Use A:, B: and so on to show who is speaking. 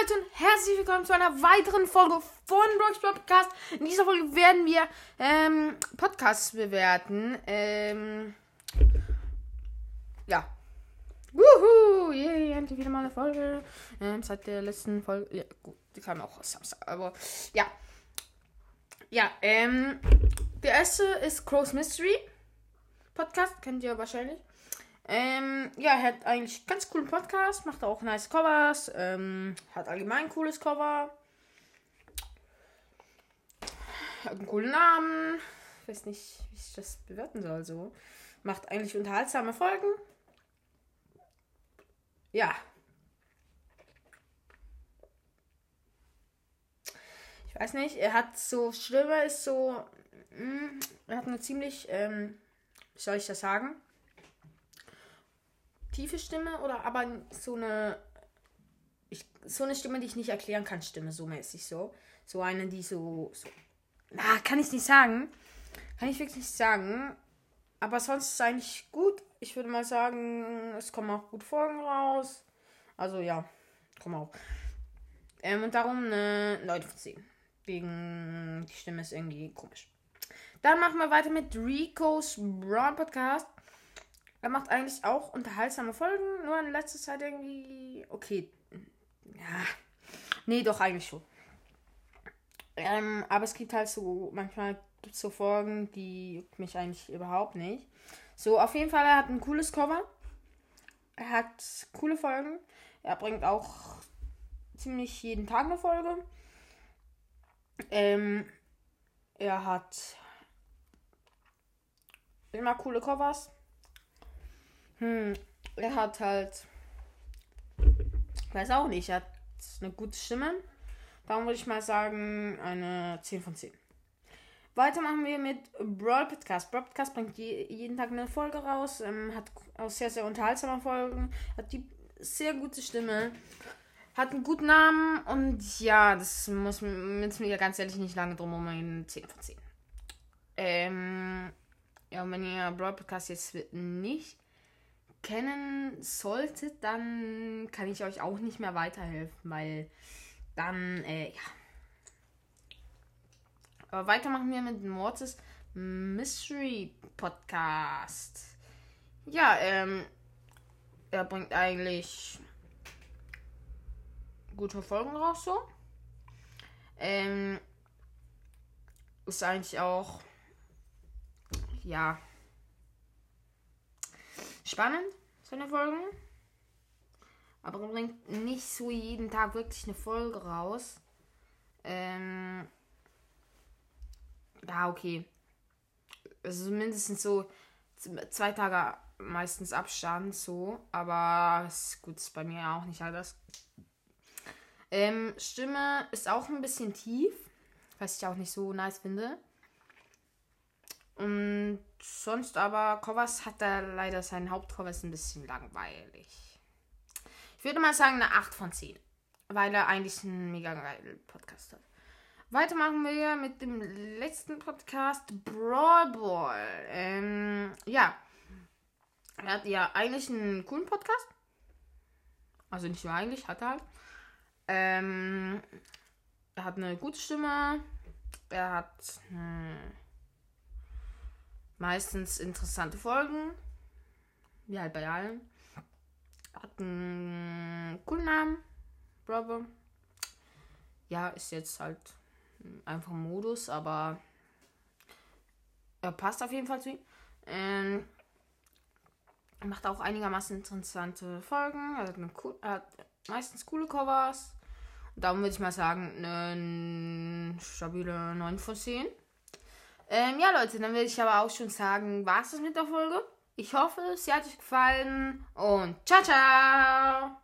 A: Leute und herzlich willkommen zu einer weiteren Folge von Rocks Podcast. In dieser Folge werden wir ähm, Podcasts bewerten. Ähm, ja. Wuhu! Yay, endlich wieder mal eine Folge. Ähm, seit der letzten Folge. Ja, gut, die kam auch aus Samstag, aber ja. Ja, ähm, der erste ist Crow's Mystery Podcast, kennt ihr wahrscheinlich. Ähm, ja, er hat eigentlich ganz coolen Podcast, macht auch nice Covers, ähm, hat allgemein ein cooles Cover. Hat einen coolen Namen. Weiß nicht, wie ich das bewerten soll. So. Macht eigentlich unterhaltsame Folgen. Ja. Ich weiß nicht, er hat so, Stimme ist so, mh, er hat eine ziemlich, ähm, wie soll ich das sagen? Tiefe Stimme oder aber so eine ich, so eine Stimme, die ich nicht erklären kann, Stimme so mäßig so. So eine, die so, so na, kann ich nicht sagen. Kann ich wirklich nicht sagen. Aber sonst ist eigentlich gut. Ich würde mal sagen, es kommen auch gut Folgen raus. Also ja, kommen auch. Ähm, und darum eine 9 von 10. Wegen die Stimme ist irgendwie komisch. Dann machen wir weiter mit Rico's Brown Podcast. Er macht eigentlich auch unterhaltsame Folgen, nur in letzter Zeit irgendwie. Okay. Ja. Nee, doch, eigentlich schon. Ähm, aber es gibt halt so, manchmal gibt es so Folgen, die juckt mich eigentlich überhaupt nicht. So, auf jeden Fall, er hat ein cooles Cover. Er hat coole Folgen. Er bringt auch ziemlich jeden Tag eine Folge. Ähm, er hat immer coole Covers. Hm, er hat halt. Weiß auch nicht, er hat eine gute Stimme. Darum würde ich mal sagen, eine 10 von 10. Weiter machen wir mit Brawl Podcast. Brawl Podcast bringt je, jeden Tag eine Folge raus, ähm, hat auch sehr, sehr unterhaltsame Folgen, hat die sehr gute Stimme, hat einen guten Namen und ja, das muss mit mir ganz ehrlich nicht lange drum um eine 10 von 10. Ähm, ja, und wenn ihr Brawl Podcast jetzt nicht kennen solltet, dann kann ich euch auch nicht mehr weiterhelfen, weil dann, äh, ja. Aber weiter machen wir mit Mortis Mystery Podcast. Ja, ähm, er bringt eigentlich gute Folgen raus, so. Ähm, ist eigentlich auch, ja, spannend, seine Folgen. Aber er bringt nicht so jeden Tag wirklich eine Folge raus. Ähm, ja, okay. Also mindestens so zwei Tage meistens Abstand, so. Aber ist gut, ist bei mir auch nicht alles. Ähm, Stimme ist auch ein bisschen tief, was ich auch nicht so nice finde. Und sonst aber, Covers hat er leider sein Hauptcover ist ein bisschen langweilig. Ich würde mal sagen eine 8 von 10. Weil er eigentlich einen mega geilen Podcast hat. Weiter machen wir mit dem letzten Podcast, Brawl Ball. Ähm, ja. Er hat ja eigentlich einen coolen Podcast. Also nicht nur eigentlich, hat er halt. Ähm, er hat eine gute Stimme. Er hat. Hm, meistens interessante Folgen. Wie halt bei allen. Hat einen coolen Namen. Bravo. Ja, ist jetzt halt einfach ein Modus, aber er passt auf jeden Fall zu ihm. Ähm, macht auch einigermaßen interessante Folgen. Er hat, eine, er hat meistens coole Covers. Und darum würde ich mal sagen, eine stabile 9 von 10. Ähm, ja, Leute, dann würde ich aber auch schon sagen, war es das mit der Folge? Ich hoffe, sie hat euch gefallen und ciao, ciao!